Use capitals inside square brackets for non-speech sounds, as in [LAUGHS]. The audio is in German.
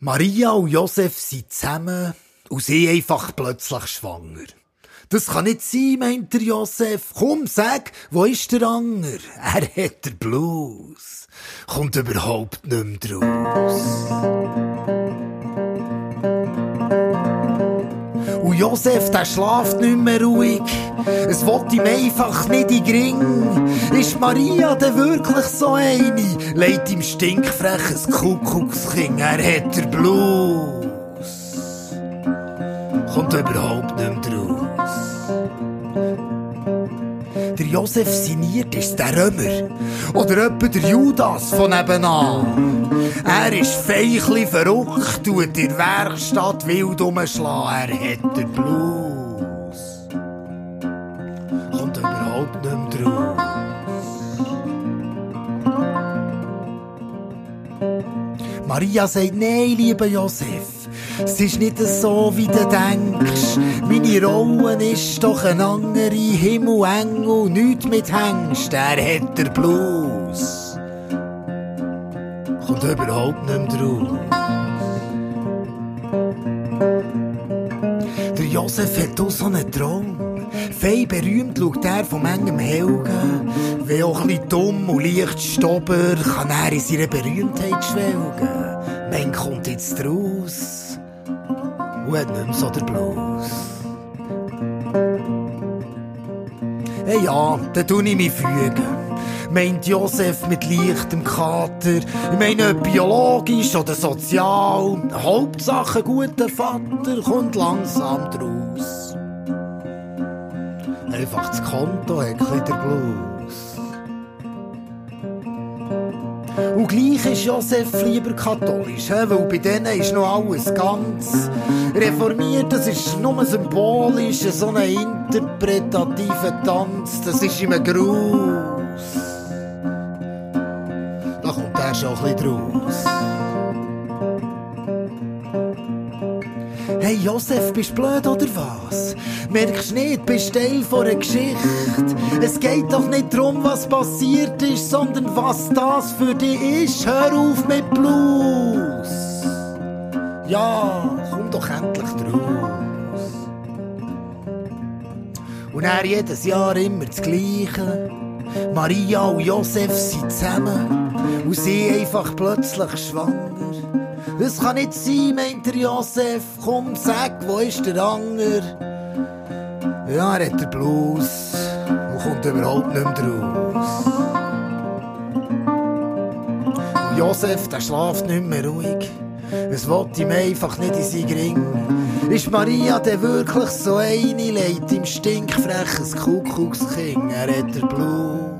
Maria und Josef sind zusammen und sie einfach plötzlich schwanger. Das kann nicht sein, meint der Josef. Komm, sag, wo ist der Anger? [LAUGHS] Er hat der Blues. Kommt überhaupt nicht mehr draus. Josef, der schlaft nicht mehr ruhig. Es will ihm einfach nicht in den Ring. Ist Maria denn wirklich so eine? Leit ihm stinkfreches Kuckuckskind, er hat der Blues. Kommt überhaupt nicht mehr raus. Josef signiert ist der Römer. Oder etwa der Judas von nebenan. Er ist feichli verrückt, tut in der Werkstatt wild umschlagen. Er hat den Blues. Kommt überhaupt nicht mehr raus. Maria sagt, nein, lieber Josef, es ist nicht so, wie du denkst. Meine Rolle ist doch ein andere Himmel, Engel, nichts mit Hengst, er hat der Blues. Kommt überhaupt nicht mehr raus. Der Josef hat auch so einen Traum. Fei berühmt schaut er vom engem Helgen. Wie auch ein bisschen dumm und leicht stobber, kann er in seiner Berühmtheit schwelgen. Mein kommt jetzt raus und hat nicht mehr so der Blues. Hey ja, dann tue ich mich fügen. Meint Josef mit leichtem Kater. Ich meine, biologisch oder sozial. Hauptsache guter Vater kommt langsam draus. Einfach das Konto hat der Blues. Und gleich ist Josef lieber katholisch, weil bei denen ist noch alles ganz reformiert. Das ist nur symbolisch, so ein interpretativer Tanz. Das ist ihm ein Gruß. Da kommt er schon ein bisschen draus. Hey Josef, bist du blöd oder was? Merkst nicht, bist Teil von einer Geschichte. Es geht doch nicht darum, was passiert ist, sondern was das für dich ist. Hör auf mit Blues. Ja, komm doch endlich draus. Und er jedes Jahr immer das Gleiche. Maria und Josef sind zusammen und sie einfach plötzlich schwanger. Das kann nicht sein, meint der Josef. Komm, sag, wo ist der Anger? Ja, er hat den Blues und kommt überhaupt nicht mehr draus. Und Josef, der schlaft nicht mehr ruhig. Es will ihm einfach nicht in sein Ring. Ist Maria denn wirklich so eine, legt ihm stinkfreches Kuckuckskind, er hat den Blues.